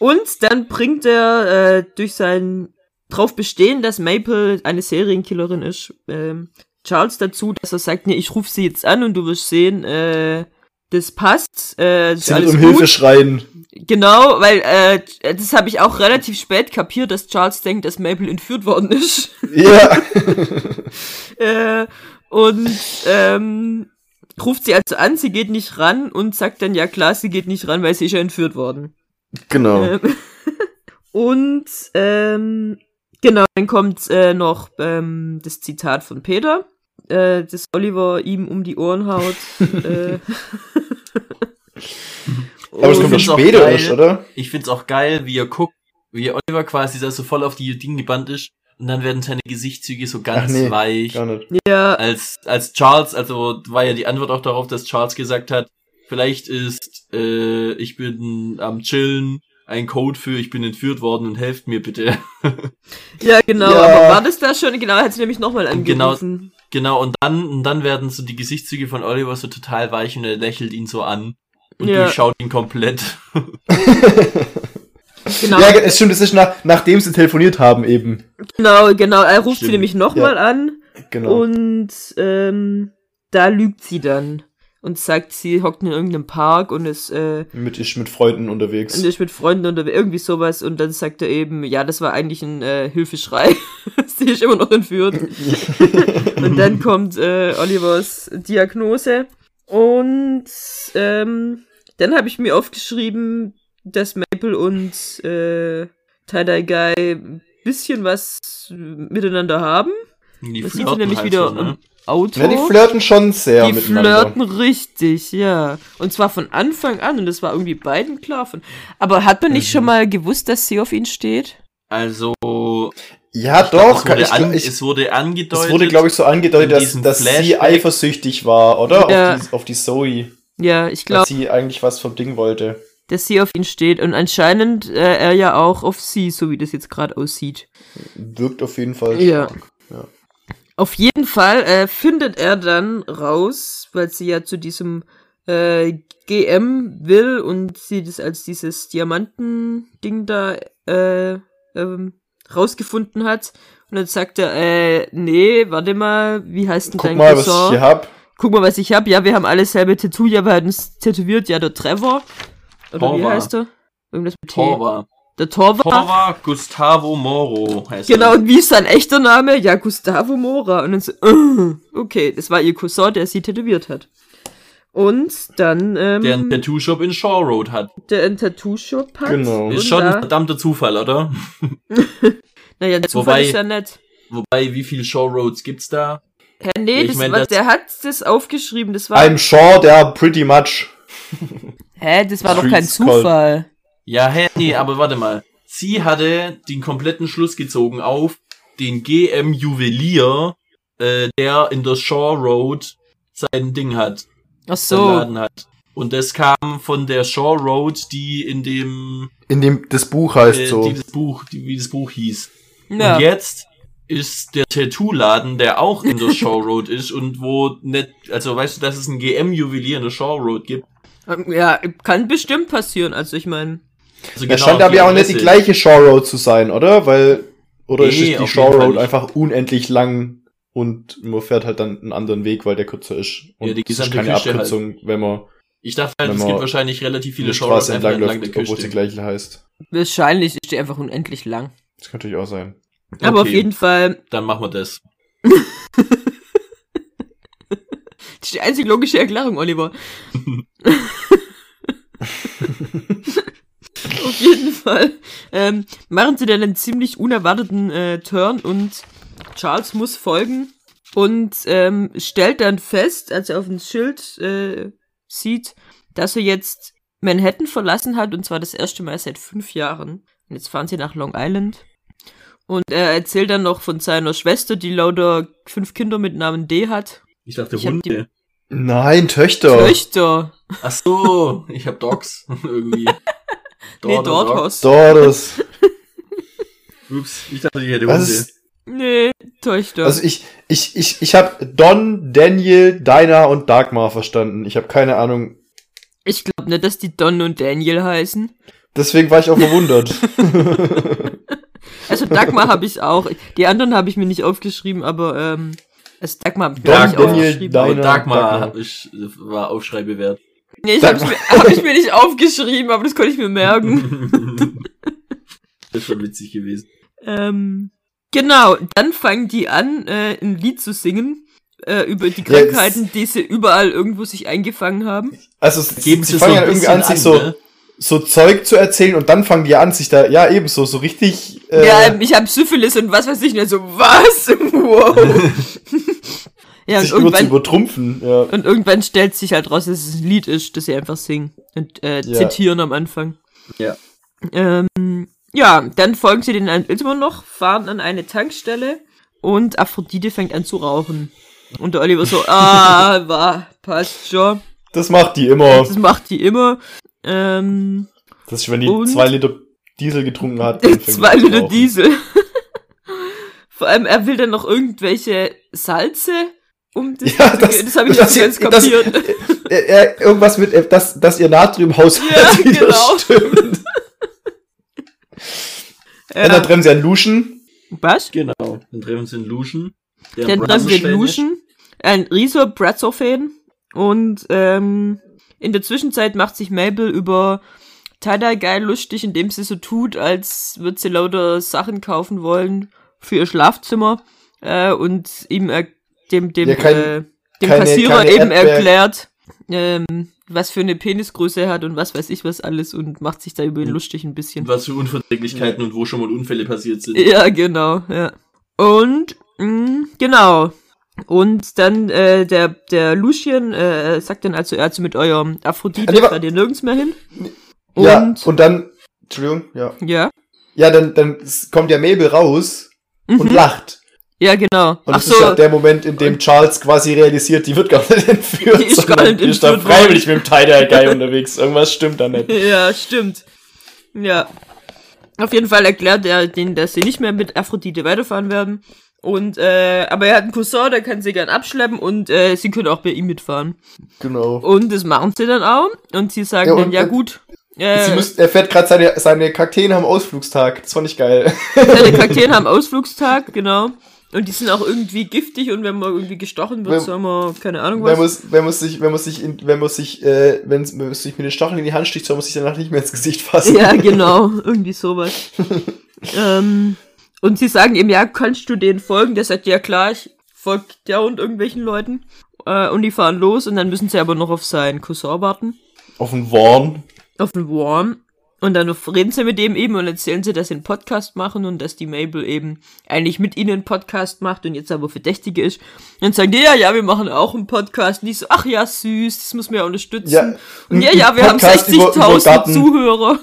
Und dann bringt er äh, durch sein drauf bestehen, dass Maple eine Serienkillerin ist, ähm, Charles dazu, dass er sagt, nee, ich rufe sie jetzt an und du wirst sehen, äh, das passt, äh, das Sie wird um gut. Hilfe schreien. Genau, weil äh, das habe ich auch relativ spät kapiert, dass Charles denkt, dass Maple entführt worden ist. Ja. äh, und ähm, ruft sie also an, sie geht nicht ran und sagt dann, ja klar, sie geht nicht ran, weil sie ist ja entführt worden. genau. Ähm, und ähm, genau, dann kommt äh, noch ähm, das Zitat von Peter, äh, das Oliver ihm um die Ohren haut. äh, Aber das und- kommt auch später erst, oder? Ich find's auch geil, wie er guckt, wie Oliver quasi da so voll auf die Dinge gebannt ist. Und dann werden seine Gesichtszüge so ganz Ach nee, weich. Gar nicht. ja, Als, als Charles, also war ja die Antwort auch darauf, dass Charles gesagt hat, vielleicht ist, äh, ich bin am Chillen, ein Code für, ich bin entführt worden und helft mir bitte. ja, genau, Ja. aber war das da schon? Genau, er hat sie nämlich nochmal Genau. angerufen. Genau, und dann, und dann werden so die Gesichtszüge von Oliver so total weich und er lächelt ihn so an. Und Ja. durchschaut ihn komplett. Genau, Ja, es stimmt, das ist nach, nachdem sie telefoniert haben eben. genau, genau, er ruft sie Stimmt. nämlich nochmal an. Genau. Und ähm, da lügt sie dann und sagt, sie hockt in irgendeinem Park und ist, äh, mit, ist mit Freunden unterwegs. und ist mit Freunden oder irgendwie sowas und dann sagt er eben, ja, das war eigentlich ein äh, Hilfeschrei. sie ist immer noch entführt. und dann kommt äh, Olivers Diagnose und ähm, dann habe ich mir aufgeschrieben, dass Maple und äh, Tie-Dye Guy ein bisschen was miteinander haben. Die Das sieht nämlich halt wieder so, ne? Auto. Ja, die flirten schon sehr Die miteinander. flirten richtig, ja. Und zwar von Anfang an und das war irgendwie beiden klar von. Aber hat man nicht Mhm. schon mal gewusst, dass sie auf ihn steht? Also, Ja, ich glaub, doch. es wurde, ich, an, ich, es wurde angedeutet. es wurde, glaube ich, so angedeutet, dass, dass sie eifersüchtig war, oder? Ja. Auf, die, auf die Zoe. Ja, ich Dass glaube, sie eigentlich was vom Ding wollte. dass sie auf ihn steht und anscheinend äh, er ja auch auf sie, so wie das jetzt gerade aussieht. Wirkt auf jeden Fall Ja. stark. Auf jeden Fall äh, findet er dann raus, weil sie ja zu diesem äh, GM will und sie das als dieses Diamanten-Ding da äh, ähm, rausgefunden hat. Und dann sagt er, äh, nee, warte mal, wie heißt denn Guck dein mal, was Cousin? ich hier hab. Guck mal, was ich hab. Ja, wir haben alle selbe Tattoo. Ja, wir hatten es tätowiert. Ja, der Trevor. Oder wie Torva. heißt er? Irgendwas mit T. Torva. Der Torva. Torva Gustavo Moro heißt Genau, er. und wie ist sein echter Name? Ja, Gustavo Mora. Und dann so, äh, okay, das war ihr Cousin, der sie tätowiert hat. Und dann, ähm, Der einen Tattoo-Shop in Shaw Road hat. der einen Tattoo-Shop hat. Genau. Ist schon ein da, verdammter Zufall, oder? naja, der Zufall Wobei- ist ja nett. Wobei, wie viele Shaw Roads gibt's da? Hä, nee, ich das mein, war, das- der hat das aufgeschrieben, das war, I'm sure they're pretty much. hä, das war doch kein called. Zufall. Ja, hä, nee, aber warte mal. Sie hatte den kompletten Schluss gezogen auf den GM Juwelier, äh, der in der Shaw Road sein Ding hat, Ach seinen so, Laden hat. Und das kam von der Shaw Road, die in dem, In dem, das Buch heißt äh, so. die das Buch, die, wie das Buch hieß. ja. Und jetzt ist der Tattoo-Laden, der auch in der Shaw Road ist und wo nicht, also weißt du, dass es ein GM-Juwelier in der Shaw Road gibt. Ähm, Ja, kann bestimmt passieren, also ich meine, Also Das scheint aber ja auch nicht die gleiche Shaw Road zu sein, oder? Weil, oder ist Nee, es die Fall Road einfach unendlich lang und man fährt halt dann einen anderen Weg, weil der kürzer ist. Und Ja, die es ist keine Küste halt. Abkürzung, wenn man Ich dachte halt, es gibt wahrscheinlich relativ viele Shaw Roads entlang entlang läuft, der obwohl sie Küste. gleich heißt. wahrscheinlich ist die einfach unendlich lang. Das kann natürlich auch sein. Aber auf Okay. jeden Fall, Dann machen wir das. das ist die einzig logische Erklärung, Oliver. Auf jeden Fall ähm, machen sie dann einen ziemlich unerwarteten äh, Turn und Charles muss folgen und ähm, stellt dann fest, als er auf dem Schild äh, sieht, dass er jetzt Manhattan verlassen hat und zwar das erste Mal seit fünf Jahren. Und jetzt fahren sie nach Long Island. Und er erzählt dann noch von seiner Schwester, die lauter fünf Kinder mit Namen D hat. Ich dachte Ich Hunde. Nein, Töchter. Töchter. Ach so, ich hab Dogs irgendwie. Nee, Daughter, Dog. Dorthaus. Doris. Ups, ich dachte, ich hätte Was Hunde. ist- Nee, Töchter. Also ich, ich, ich, ich habe Don, Daniel, Dinah und Dagmar verstanden. Ich habe keine Ahnung. ich glaube nicht, dass die Don und Daniel heißen. Deswegen war ich auch verwundert. Also Dagmar habe ich auch. Die anderen habe ich mir nicht aufgeschrieben, aber ähm, also Dagmar habe ich Don, nicht Daniel, aufgeschrieben. Dinah. Aber Dagmar Dagmar. hab ich, war Aufschrei wert. Nee, ich habe mir, hab ich mir nicht aufgeschrieben, aber das konnte ich mir merken. das ist schon witzig gewesen. ähm, genau, dann fangen die an, äh, ein Lied zu singen äh, über die Ja, Krankheiten, die sie überall irgendwo sich eingefangen haben. Also sie, Geben sie sie fangen so ja irgendwie an, sich so, ne? so Zeug zu erzählen und dann fangen die an, sich da, ja ebenso, so richtig. Äh, ja, ich habe Syphilis und was weiß ich nicht. So, was? Wow. Ja, und sich nur zu irgendwann, übertrumpfen. Ja. und irgendwann stellt sich halt raus, dass es ein Lied ist, das sie einfach singen und äh, Ja. zitieren am Anfang. Ja. Ähm, ja, dann folgen sie den immer noch, fahren an eine Tankstelle und Aphrodite fängt an zu rauchen. Und der Oliver so, ah, war, passt schon. Das macht die immer. Das macht die immer. Ähm, Das ist, wenn die Und- zwei Liter Diesel getrunken hat. dann fängt die zwei Liter. Diesel. Vor allem, er will dann noch irgendwelche Salze, um das, Ja, das- das habe ich das- nicht ganz das- kapiert. Äh, äh, irgendwas mit, äh, dass, dass ihr Natriumhaushalt Ja, wieder genau. stimmt. Ja. Dann ja. treffen sie einen Luschen. Was? Genau. Dann treffen sie einen Luschen. Dann ein treffen wir Brazzers-Fan Luschen, ein riesiger Brazzo-Fan. Und ähm, in der Zwischenzeit macht sich Mabel über Tada geil lustig, indem sie so tut, als würde sie lauter Sachen kaufen wollen für ihr Schlafzimmer. Äh, und ihm er, dem, dem, Ja, kein- äh, dem keine- Kassierer keine eben Erdbeer- erklärt, ähm, was für eine Penisgröße er hat und was weiß ich was alles und macht sich da über ihn lustig ein bisschen. Und was für Unverträglichkeiten und wo schon mal Unfälle passiert sind. Ja, genau, ja. Und, mh, genau. Und dann, äh, der, der Lucien, äh, sagt dann also, also mit eurem Aphrodite wa- fahrt ihr nirgends mehr hin. Ja, Und, und dann, Entschuldigung, ja. ja. Ja, dann, dann kommt ja Mabel raus und Mhm. lacht. Ja, genau. Und das ist so, ja der Moment, in dem Charles quasi realisiert, die wird gar nicht entführt, Die ist gar nicht ist da entführt freiwillig mit dem Tie-Dye Guy unterwegs. Irgendwas stimmt da nicht. ja, stimmt. Ja. Auf jeden Fall erklärt er denen, dass sie nicht mehr mit Aphrodite weiterfahren werden. Und, äh, aber er hat einen Cousin, der kann sie gern abschleppen und, äh, sie können auch bei ihm mitfahren. Genau. Und das machen sie dann auch. Und sie sagen Ja, und- dann, ja gut. Sie Äh, müssen, er fährt gerade seine, seine Kakteen am Ausflugstag. Das fand ich geil. Seine Kakteen haben Ausflugstag, genau. Und die sind auch irgendwie giftig und wenn man irgendwie gestochen wird, Wenn- soll man, keine Ahnung Wenn was. man, s- wenn man sich, wenn man sich, in, wenn man sich, äh, wenn wenn man sich mit den Stacheln in die Hand sticht, soll man sich danach nicht mehr ins Gesicht fassen. Ja, genau, irgendwie sowas. ähm, und sie sagen ihm, ja, kannst du denen folgen? Der sagt, ja klar, ich folge der und irgendwelchen Leuten. Äh, und die fahren los und dann müssen sie aber noch auf seinen Cousin warten. Auf den Warn. Auf den Worm. Und dann reden sie mit dem eben und erzählen sie, dass sie einen Podcast machen und dass die Mabel eben eigentlich mit ihnen einen Podcast macht und jetzt aber Verdächtige ist. Und dann sagen die, ja, ja, wir machen auch einen Podcast. Und die so, ach ja, süß, das muss man ja unterstützen. Ja, und ja, ja, wir haben Podcast über 60.000 Garten. Zuhörer.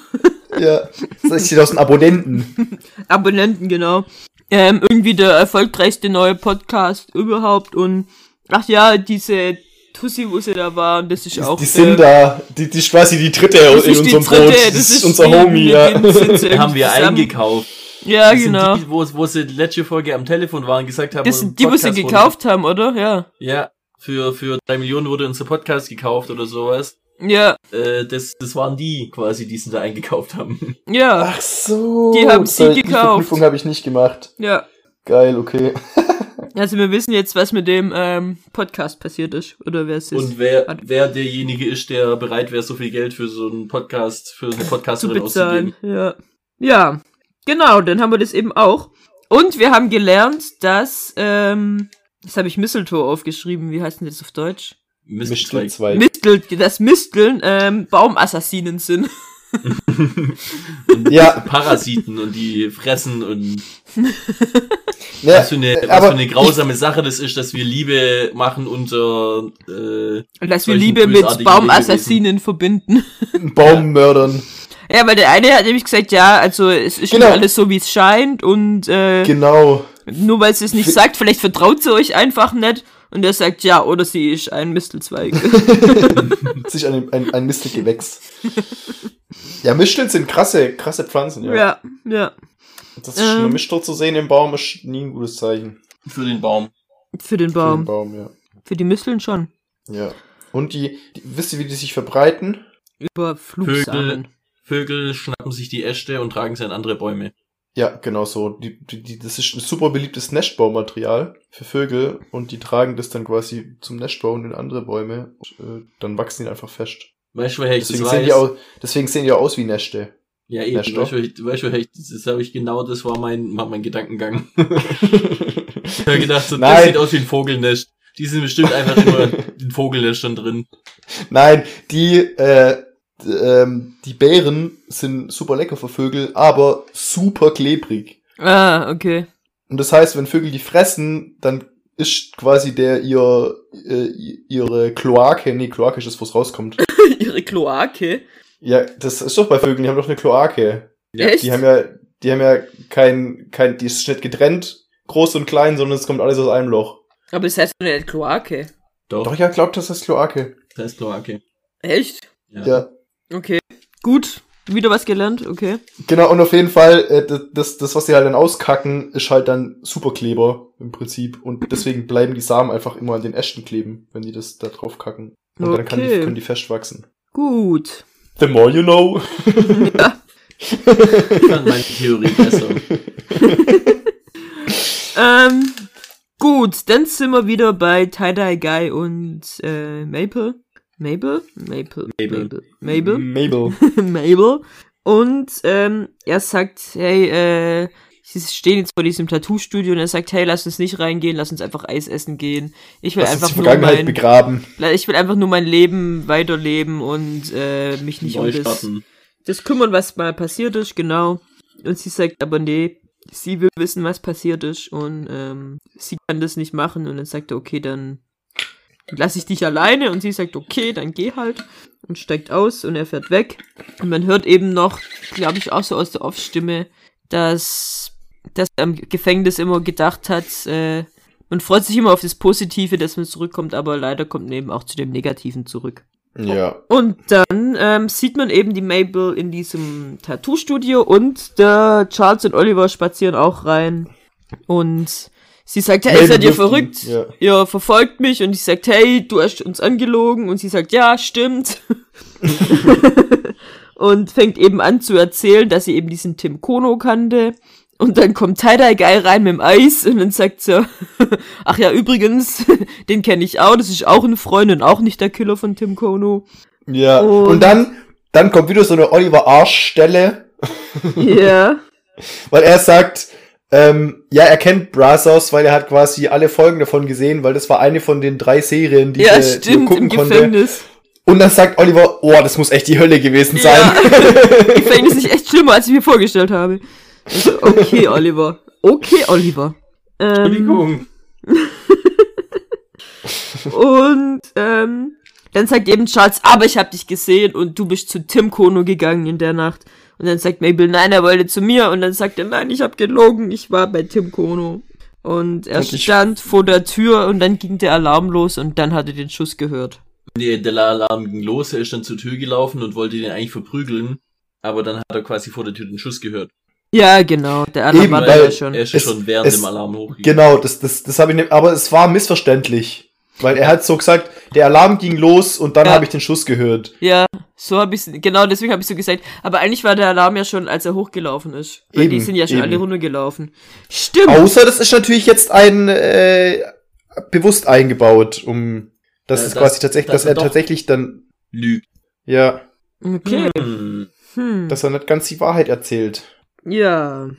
Ja. 60.000 Abonnenten. Abonnenten, genau. Ähm, irgendwie der erfolgreichste neue Podcast überhaupt und ach ja, diese Tussi, wo sie da waren, das ist auch die äh, sind da. Die, die ist quasi die dritte das in die unserem dritte, Brot. das ist unser die- Homie, ja. Den haben wir zusammen. eingekauft. Ja, Das genau. Sind die, wo, wo sie letzte Folge am Telefon waren, gesagt haben, Das sind die, wo sie Podcast wurde- gekauft haben, oder? Ja. Ja, für, für drei Millionen wurde unser Podcast gekauft oder sowas. Ja, Äh, das, das waren die quasi, die sie da eingekauft haben. ja, Ach so. Die haben das sie gekauft. Die Verknüpfung habe ich nicht gemacht. ja. Geil, okay. Also wir wissen jetzt, was mit dem ähm, Podcast passiert ist. Oder wer es ist. Und wer, Warte. wer derjenige ist, der bereit wäre, so viel Geld für so einen Podcast, für eine zu Podcasterin bezahlen. auszugeben. Ja. Ja, genau, dann haben wir das eben auch. Und wir haben gelernt, dass, ähm, das habe ich Mistletoe aufgeschrieben, wie heißt denn das auf Deutsch? Mistelzweig. Mistel, dass Misteln ähm, Baumassassinen sind. und Ja. Parasiten und die fressen und Ja, was, für eine, was aber für eine grausame Sache das ist, dass wir Liebe machen unter äh, Und dass wir Liebe mit Baumassassinen verbinden. Baummördern. Ja, weil der eine hat nämlich gesagt, ja, also es ist Genau. nicht alles so, wie es scheint und äh, Genau. nur weil sie es nicht sagt, vielleicht vertraut sie euch einfach nicht. Und er sagt, ja, oder sie ist ein Mistelzweig. Sich ein, ein, ein Mistelgewächs. Ja, Misteln sind krasse, krasse Pflanzen, ja. ja, ja. Das ist eine Ähm. Mistel zu sehen im Baum ist nie ein gutes Zeichen. für den Baum. Für den Für den Baum. Baum, ja. Für die Misteln schon. Ja. Und die, die, wisst ihr, wie die sich verbreiten? Über Flugsamen. Vögel schnappen sich die Äste und tragen sie an andere Bäume. Ja, genau so. Die, die, die, das ist ein super beliebtes Nestbaumaterial für Vögel und die tragen das dann quasi zum Nestbauen in andere Bäume. Und, äh, dann wachsen die einfach fest. Weißt du, woher ich Deswegen das sehen, weiß? die auch, deswegen sehen die auch aus wie Neste. ja, eben. Nester. Weißt du, ich- weißt du, woher ich, das habe ich genau, das war mein, war mein Gedankengang. Ich habe gedacht, so, das sieht aus wie ein Vogelnest. Die sind bestimmt einfach immer in Vogelnestern drin. Nein, die, äh, ähm, die Beeren sind super lecker für Vögel, aber super klebrig. Ah, okay. Und das heißt, wenn Vögel die fressen, dann ist quasi der ihr, äh, ihre Kloake, nee, Kloake ist das, wo es rauskommt. Ihre Kloake. Ja, das ist doch bei Vögeln, die haben doch eine Kloake. Ja, Echt? Die haben ja, die haben ja kein, kein, die ist nicht getrennt, groß und klein, sondern es kommt alles aus einem Loch. Aber es heißt doch nicht Kloake. Doch, Doch, ja, glaubt, das ist Kloake. das heißt Kloake. Echt? Ja. Ja. Okay. Gut. Wieder was gelernt, okay. Genau, und auf jeden Fall, äh, das- das, was sie halt dann auskacken, ist halt dann Superkleber im Prinzip. Und deswegen bleiben die Samen einfach immer an den Ästen kleben, wenn die das da drauf kacken. Und dann kann die, Okay. können die fest wachsen. Gut. The more you know. Ich fand meine Theorie besser. Ähm, gut, dann sind wir wieder bei Tie-Dye Guy und äh, Maple. Maple? Maple. Mabel. Maple. Mabel. Mabel. Und ähm, er sagt, hey, äh, sie stehen jetzt vor diesem Tattoo-Studio und er sagt, hey, lass uns nicht reingehen, lass uns einfach Eis essen gehen. Ich will Lass einfach nur mein, begraben. ich will einfach nur mein Leben weiterleben und äh, mich nicht Neu um das, das kümmern, was mal passiert ist, genau. Und sie sagt aber nee, sie will wissen, was passiert ist und ähm, sie kann das nicht machen und dann sagt er, okay, dann lasse ich dich alleine und sie sagt, okay, dann geh halt und steigt aus und er fährt weg. Und man hört eben noch, glaube ich, auch so aus der Off-Stimme, dass, dass er im Gefängnis immer gedacht hat, äh, man freut sich immer auf das Positive, dass man zurückkommt, aber leider kommt man eben auch zu dem Negativen zurück. Ja. Und dann ähm, sieht man eben die Mabel in diesem Tattoo-Studio und der Charles und Oliver spazieren auch rein. Und sie sagt, hey, seid ihr verrückt? ja. Ihr verfolgt mich. Und ich sagt, hey, du hast uns angelogen. Und sie sagt, ja, stimmt. und fängt eben an zu erzählen, dass sie eben diesen Tim Kono kannte. Und dann kommt Tie-Dye Guy rein mit dem Eis und dann sagt sie, ach ja, übrigens, den kenne ich auch, das ist auch ein Freund und auch nicht der Killer von Tim Kono. Ja. Und- Und, dann, dann kommt wieder so eine Oliver Arsch-Stelle, Ja. weil er sagt, ähm, ja, er kennt Brazos, weil er hat quasi alle Folgen davon gesehen, weil das war eine von den drei Serien, die, Ja, er, die er stimmt, gucken im konnte. Gefängnis. Und dann sagt Oliver, oh, das muss echt die Hölle gewesen sein. Ja. Gefängnis ist echt schlimmer, als ich mir vorgestellt habe. Also, okay, Oliver. Okay, Oliver. Ähm, Entschuldigung. und ähm, dann sagt eben Charles, aber ich hab dich gesehen und du bist zu Tim Kono gegangen in der Nacht. Und dann sagt Mabel, nein, er wollte zu mir. Und dann sagt er, nein, ich hab gelogen, ich war bei Tim Kono. Und er Und ich- stand vor der Tür und dann ging der Alarm los und dann hat er den Schuss gehört. Nee, der Alarm ging los, er ist dann zur Tür gelaufen und wollte den eigentlich verprügeln. Aber dann hat er quasi vor der Tür den Schuss gehört. Ja, genau, der Alarm Eben, war ja schon. Er ist Es- schon während es- dem Alarm hochgegangen. Genau, das, das, das habe ich nicht, aber es war missverständlich. Weil er hat so gesagt, der Alarm ging los und dann Ja. habe ich den Schuss gehört. Ja, so habe ich genau deswegen habe ich so gesagt. Aber eigentlich war der Alarm ja schon, als er hochgelaufen ist. Weil die Eben, sind ja schon eben. alle runtergelaufen. Stimmt. Außer das ist natürlich jetzt ein äh, bewusst eingebaut, um dass Ja, es dass- quasi tatsächlich, dass dass er tatsächlich dann Lügt. ja, Okay. Hm. Hm. dass er nicht ganz die Wahrheit erzählt. Ja.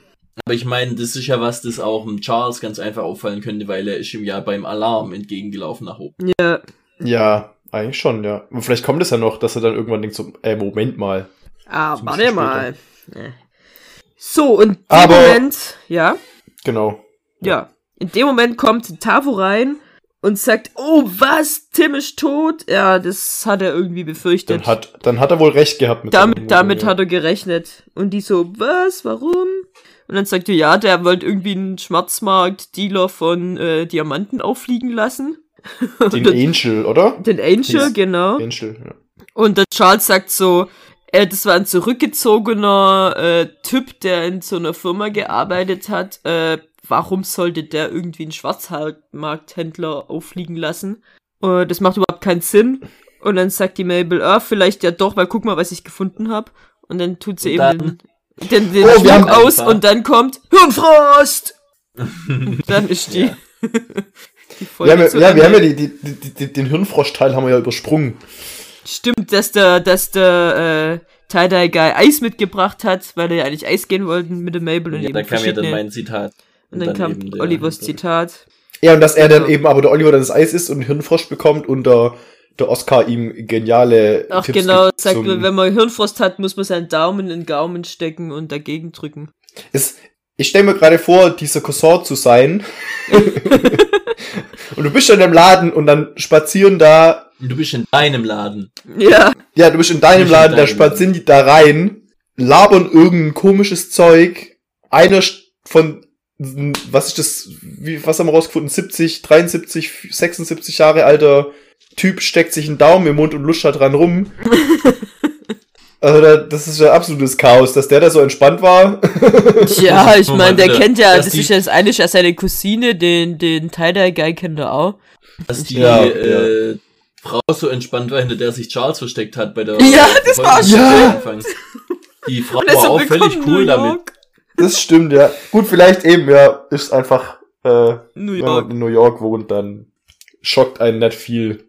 Aber ich meine, das ist ja was, das auch dem Charles ganz einfach auffallen könnte, weil er ist ihm ja beim Alarm entgegengelaufen nach oben. Ja. Ja, eigentlich schon, ja. Und vielleicht kommt es ja noch, dass er dann irgendwann denkt so, äh, Moment mal. Ah, warte mal. So, und in dem Aber- Moment, ja, Genau. ja, in dem Moment kommt Tavo rein und sagt, oh, was, Tim ist tot? Ja, das hat er irgendwie befürchtet. Dann hat, dann hat er wohl recht gehabt mit damit damit hat er gerechnet. Und die so, was, warum? Und dann sagt er, ja, der wollte irgendwie einen Schwarzmarkt-Dealer von äh, Diamanten auffliegen lassen. Den Angel, oder? Den Angel, Hieß- genau. Angel, ja. Und der Charles sagt so, äh, das war ein zurückgezogener äh, Typ, der in so einer Firma gearbeitet hat. Äh, warum sollte der irgendwie einen Schwarzmarkthändler auffliegen lassen? Äh, das macht überhaupt keinen Sinn. Und dann sagt die Mabel, ah, vielleicht ja doch, weil guck mal, was ich gefunden habe. Und dann tut sie Und eben dann- den, den, den Oh, Schmuck aus und dann kommt Hirnfrost! Dann ist die, Ja. die Folge Wir haben, ja, wir haben ja die, die, die, die, den Hirnfrosch-Teil haben wir ja übersprungen. Stimmt, dass der, dass der äh, Tie-Dye-Guy Eis mitgebracht hat, weil er ja eigentlich Eis gehen wollten mit der Mabel und Ja, eben da kam ja dann mein Zitat. und dann, kam eben der- Olivers Zitat. Ja, und dass er dann Genau. eben, aber der Oliver dann das Eis isst und einen Hirnfrosch bekommt und der, der Oscar ihm geniale Ach Tipps genau, gibt sagt, wenn man Hirnfrost hat, muss man seinen Daumen in den Gaumen stecken und dagegen drücken. Es, ich stelle mir gerade vor, dieser Cousin zu sein. und du bist schon im Laden und dann spazieren da, Und Du bist in deinem Laden. Ja, ja, du bist in deinem in Laden, da deinem spazieren die da rein, labern irgendein komisches Zeug. Einer von, was ist das, wie, was haben wir rausgefunden, 70, 73, 76 Jahre alter Typ steckt sich einen Daumen im Mund und luscht da dran rum. Also da, das ist ja absolutes Chaos, dass der da so entspannt war. tja, ich meine, der kennt ja, dass das ist ja das eine ist ja seine Cousine, den, den Tie-Dye-Guy kennt er auch. Dass die Ja, äh, Frau so entspannt war, hinter der sich Charles versteckt hat bei der Ja, das war Folge schön. am Anfang. Die Frau war auch völlig cool damit. York. Das stimmt, ja. Gut, vielleicht eben, ja, ist einfach, äh, New wenn man York. in New York wohnt, dann schockt einen nicht viel.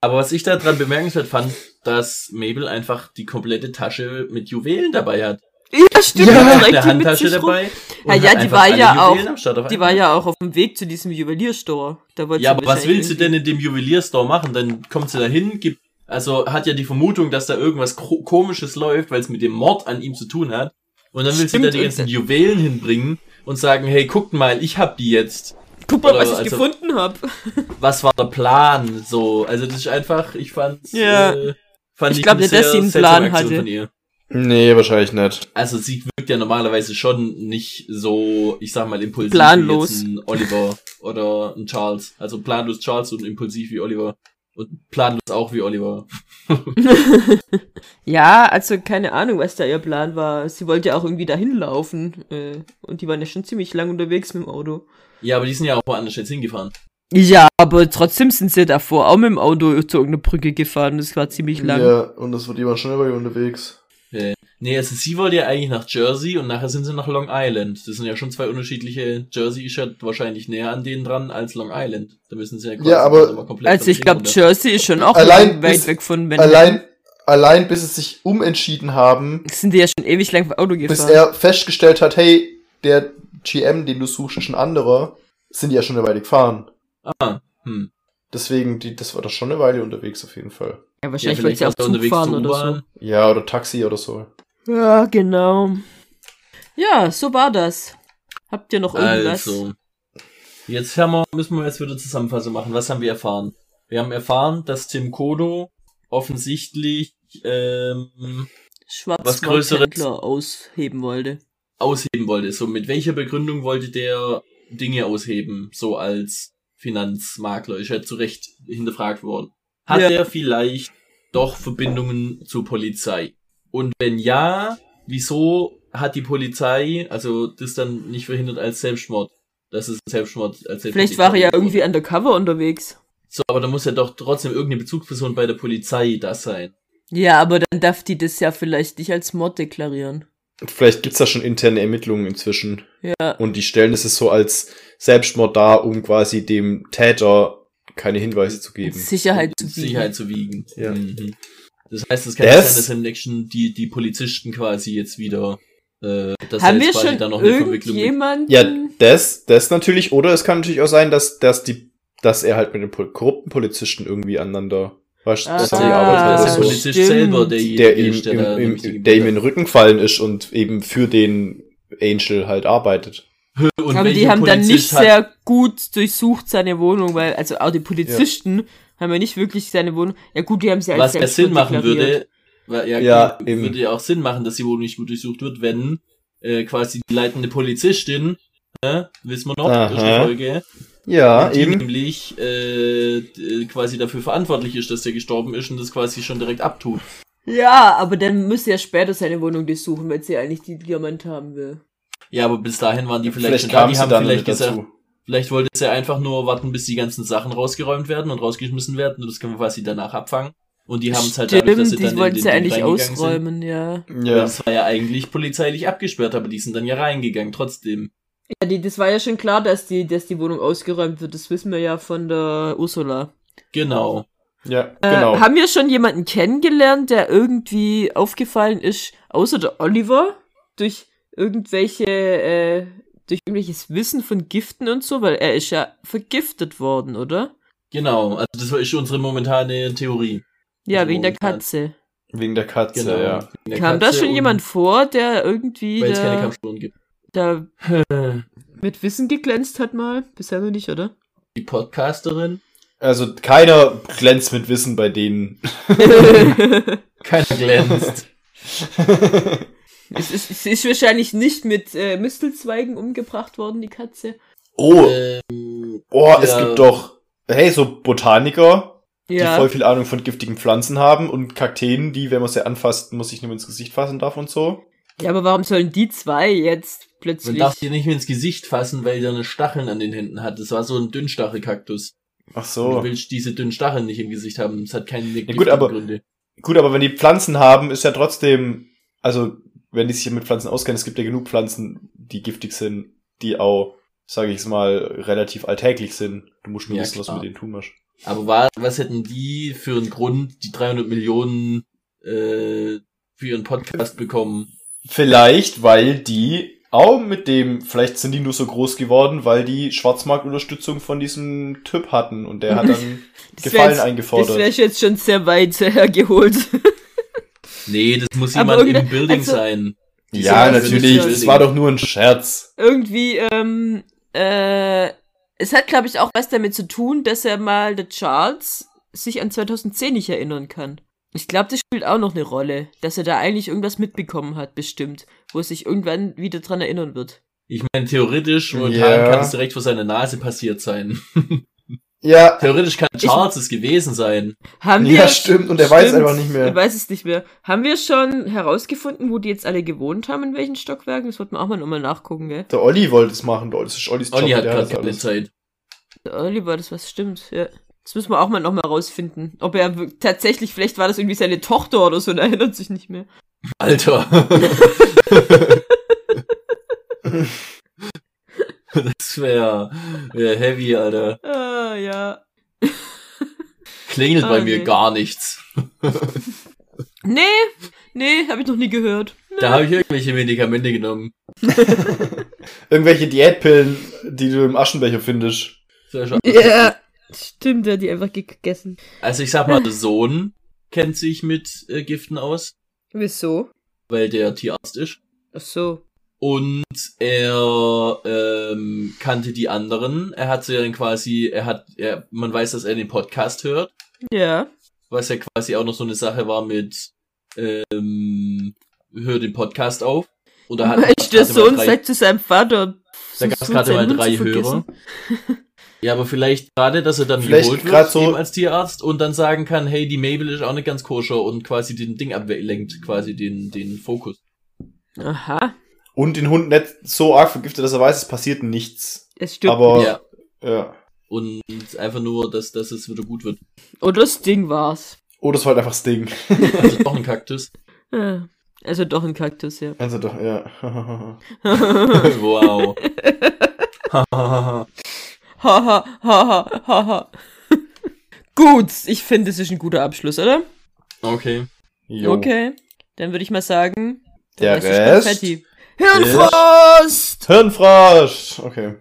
Aber was ich da dran bemerkenswert fand, dass Mabel einfach die komplette Tasche mit Juwelen dabei hat. Ja, stimmt, Ja. die Eine Handtasche dabei. Ja, ja, die war ja auch- Die war ja auch auf dem Weg zu diesem Juwelierstore. Da Ja, aber was will wahrscheinlich sie denn in dem Juwelierstore machen? Dann kommt sie da hin, gibt, also hat ja die Vermutung, dass da irgendwas Ko- komisches läuft, weil es mit dem Mord an ihm zu tun hat. Und dann will sie da die ganzen Juwelen hinbringen und sagen, hey, guckt mal, ich hab die jetzt. Guck mal, was ich also- gefunden habe. Was war der Plan? So, also das ist einfach, ich fand's, Ja. äh, fand Ich ich, glaub eine nicht, dass sie einen Plan Aktion hatte. Von ihr. Nee, wahrscheinlich nicht. Also sie wirkt ja normalerweise schon nicht so, ich sag mal, impulsiv Planlos. wie jetzt ein Oliver oder ein Charles. Also planlos Charles und impulsiv wie Oliver. Und planlos auch wie Oliver. Ja, also keine Ahnung, was da ihr Plan war. Sie wollte ja auch irgendwie dahin laufen. Äh, und die waren ja schon ziemlich lang unterwegs mit dem Auto. Ja, aber die sind ja auch woanders jetzt hingefahren. Ja, aber trotzdem sind sie davor auch mit dem Auto zu irgendeiner Brücke gefahren. Das war ziemlich lang. Ja, und das wird jemand schneller unterwegs. Äh, nee, also sie wollte ja eigentlich nach Jersey und nachher sind sie nach Long Island. Das sind ja schon zwei unterschiedliche. Jersey ist ja wahrscheinlich näher an denen dran als Long Island. Da müssen sie ja quasi Ja, aber- immer komplett Also ich glaube. Jersey ist schon auch Allein weit bis- weg von Manhattan. Allein, allein bis sie sich umentschieden haben, sind die ja schon ewig lang Auto bis gefahren. er festgestellt hat, hey, der GM, den du suchst, ist ein anderer, sind die ja schon eine Weile gefahren. Ah, hm. Deswegen, die, das war doch schon eine Weile unterwegs auf jeden Fall. ja, Ja, wahrscheinlich wollte vielleicht sie auch Zug unterwegs fahren oder U-Bahn. Ja, oder Taxi oder so. so. Ja, genau. Ja, so war das. Habt ihr noch irgendwas? Also, jetzt haben wir, müssen wir jetzt wieder Zusammenfassung machen. Was haben wir erfahren? Wir haben erfahren, dass Tim Kodo offensichtlich ähm, was Größeres- ausheben wollte. Ausheben wollte. So, mit welcher Begründung wollte der Dinge ausheben? So als Finanzmakler. Ist ja zu Recht hinterfragt worden. Hat Ja. er vielleicht doch Verbindungen zur Polizei? Und wenn ja, wieso hat die Polizei, also das dann nicht verhindert als Selbstmord? Das ist Selbstmord als Selbstmord. Vielleicht war er ja irgendwie undercover unterwegs. So, aber da muss ja doch trotzdem irgendeine Bezugsperson bei der Polizei das sein. Ja, aber dann darf die das ja vielleicht nicht als Mord deklarieren. Vielleicht gibt's da schon interne Ermittlungen inzwischen. Ja. Und die stellen es so als Selbstmord dar, um quasi dem Täter keine Hinweise zu geben. Sicherheit zu bieten. Sicherheit zu wiegen. Ja. Mhm. Das heißt, es kann Das- nicht sein, dass im nächsten die, die Polizisten quasi jetzt wieder, äh, dass Haben wir jetzt quasi schon da noch eine Verwicklung gibt. irgendjemanden? Ja, das, das natürlich. Oder es kann natürlich auch sein, dass, dass die, dass er halt mit dem Pol- korrupten Polizisten irgendwie aneinander Was, Ah, das Ah, Arbeit der, oder der so. Polizist stimmt. selber, der ihm, ist, der, im, im, der ihm in den Rücken gefallen ist und eben für den Angel halt arbeitet. Und Aber die haben dann nicht Polizist hat- sehr gut durchsucht seine Wohnung, weil, also auch die Polizisten haben ja nicht wirklich seine Wohnung. Ja gut, die haben sie als was ja Sinn machen würde, weil ja, Ja, eben. würde ja auch Sinn machen, dass die Wohnung nicht gut durchsucht wird, wenn äh, quasi die leitende Polizistin, äh, wissen wir noch, durch die Aha. Folge, Ja, die eben. nämlich äh, d- quasi dafür verantwortlich ist, dass der gestorben ist und das quasi schon direkt abtut. Ja, aber dann müsste er später seine Wohnung durchsuchen, wenn sie eigentlich die Diamant haben will. Ja, aber bis dahin waren die vielleicht, Vielleicht schon da, die haben vielleicht gesagt, dazu. vielleicht wollte sie einfach nur warten, bis die ganzen Sachen rausgeräumt werden und rausgeschmissen werden und das können wir quasi danach abfangen. Und die haben es halt dadurch, dass sie die dann in wollten sie eigentlich sind. ausräumen, ja. Ja. Ja. Das war ja eigentlich polizeilich abgesperrt, aber die sind dann ja reingegangen, trotzdem. Ja, die, das war ja schon klar, dass die, dass die Wohnung ausgeräumt wird. Das wissen wir ja von der Ursula. Genau. Ja, Äh, genau. haben wir schon jemanden kennengelernt, der irgendwie aufgefallen ist, außer der Oliver, durch irgendwelche, äh, durch irgendwelches Wissen von Giften und so, weil er ist ja vergiftet worden, oder? Genau. Also das ist unsere momentane Theorie. Ja, Also wegen der momentan. Katze. Wegen der Katze, Genau. ja. Der Kam da Katze schon und- jemand vor, der irgendwie Weil es keine da, Kampfspuren gibt. Da mit Wissen geglänzt hat mal? Bisher noch nicht, oder? Die Podcasterin? Also keiner glänzt mit Wissen bei denen. Keiner glänzt. es, ist, es ist wahrscheinlich nicht mit äh, Mistelzweigen umgebracht worden, die Katze. oh, ähm, oh, es ja. gibt doch, hey, so Botaniker, die Ja. voll viel Ahnung von giftigen Pflanzen haben und Kakteen, die, wenn man sie anfasst, muss ich nur ins Gesicht fassen darf und so. Ja, aber warum sollen die zwei jetzt man plötzlich? darf die nicht mehr ins Gesicht fassen, weil der eine Stacheln an den Händen hat. Das war so ein Dünnstachelkaktus. Ach Du so. willst diese dünnen Stacheln nicht im Gesicht haben. Es hat keine Ja, gut, aber- Gründe. Gut, aber wenn die Pflanzen haben, ist ja trotzdem, also wenn die sich mit Pflanzen auskennen, es gibt ja genug Pflanzen, die giftig sind, die auch, sage ich mal, relativ alltäglich sind. Du musst nur Ja, wissen, was du klar. mit denen tun musst. Aber war, was hätten die für einen Grund, die 300 Millionen äh, für ihren Podcast bekommen? Vielleicht, weil die auch mit dem, vielleicht sind die nur so groß geworden, weil die Schwarzmarktunterstützung von diesem Typ hatten und der hat dann Das Gefallen jetzt- Das eingefordert. wäre jetzt schon sehr weit hergeholt. Nee, das muss Aber jemand im Building also- sein. Die ja, natürlich, das war doch nur ein Scherz. Irgendwie, ähm, äh, es hat, glaube ich, auch was damit zu tun, dass er mal, der Charles, sich an 2010 nicht erinnern kann. Ich glaube, das spielt auch noch eine Rolle, dass er da eigentlich irgendwas mitbekommen hat, bestimmt, wo er sich irgendwann wieder dran erinnern wird. Ich meine, theoretisch, momentan Ja. kann es direkt vor seiner Nase passiert sein. Ja, theoretisch kann Charles es gewesen sein. Haben Ja, wir, stimmt, und er weiß einfach nicht mehr. Er weiß es nicht mehr. Haben wir schon herausgefunden, wo die jetzt alle gewohnt haben, in welchen Stockwerken? Das wollten wir auch mal nochmal nachgucken, gell? der Olli wollte es machen, das ist Ollis Job. Olli hat gerade keine alles. Zeit. Der Oliver, das was stimmt, ja. Das müssen wir auch mal nochmal rausfinden. Ob er tatsächlich, vielleicht war das irgendwie seine Tochter oder so, und er erinnert sich nicht mehr. Alter. das wäre wär heavy, Alter. Ah, ja. Klingelt bei Ah, mir nee. gar nichts. Nee, nee, habe ich noch nie gehört. Da habe ich irgendwelche Medikamente genommen. Irgendwelche Diätpillen, die du im Aschenbecher findest. Sehr schade. Ja. Stimmt, er hat die einfach gegessen. Also ich sag mal, der Sohn kennt sich mit äh, Giften aus, Wieso? weil der Tierarzt ist. Ach so. Und er ähm, kannte die anderen. Er hat sie dann quasi, er hat, er, man weiß, dass er den Podcast hört, Ja. was ja quasi auch noch so eine Sache war mit ähm, hör den Podcast auf. Oder hat Mensch, der Sohn drei- sagt zu seinem Vater. Da gab es gerade mal drei. Hörer. Ja, aber vielleicht gerade, dass er dann Vielleicht geholt wird, so- eben als Tierarzt und dann sagen kann, hey, die Mabel ist auch nicht ganz koscher und quasi den Ding ablenkt, quasi den, den Fokus. Aha. Und den Hund nicht so arg vergiftet, dass er weiß, es passiert nichts. Es stirbt. Aber, Ja. ja. Und einfach nur, dass, dass es wieder gut wird. Oder das Ding war's. Oh, das war halt einfach das Ding. Also doch ein Kaktus. Ja. Also doch ein Kaktus, ja. Also doch, ja. wow. Haha, haha, haha. Gut, ich finde, es ist ein guter Abschluss, oder? okay. Jo. Okay. Dann würde ich mal sagen, Der ist Rest Konfetti. Hirnfrost! Hirnfrosch! Okay.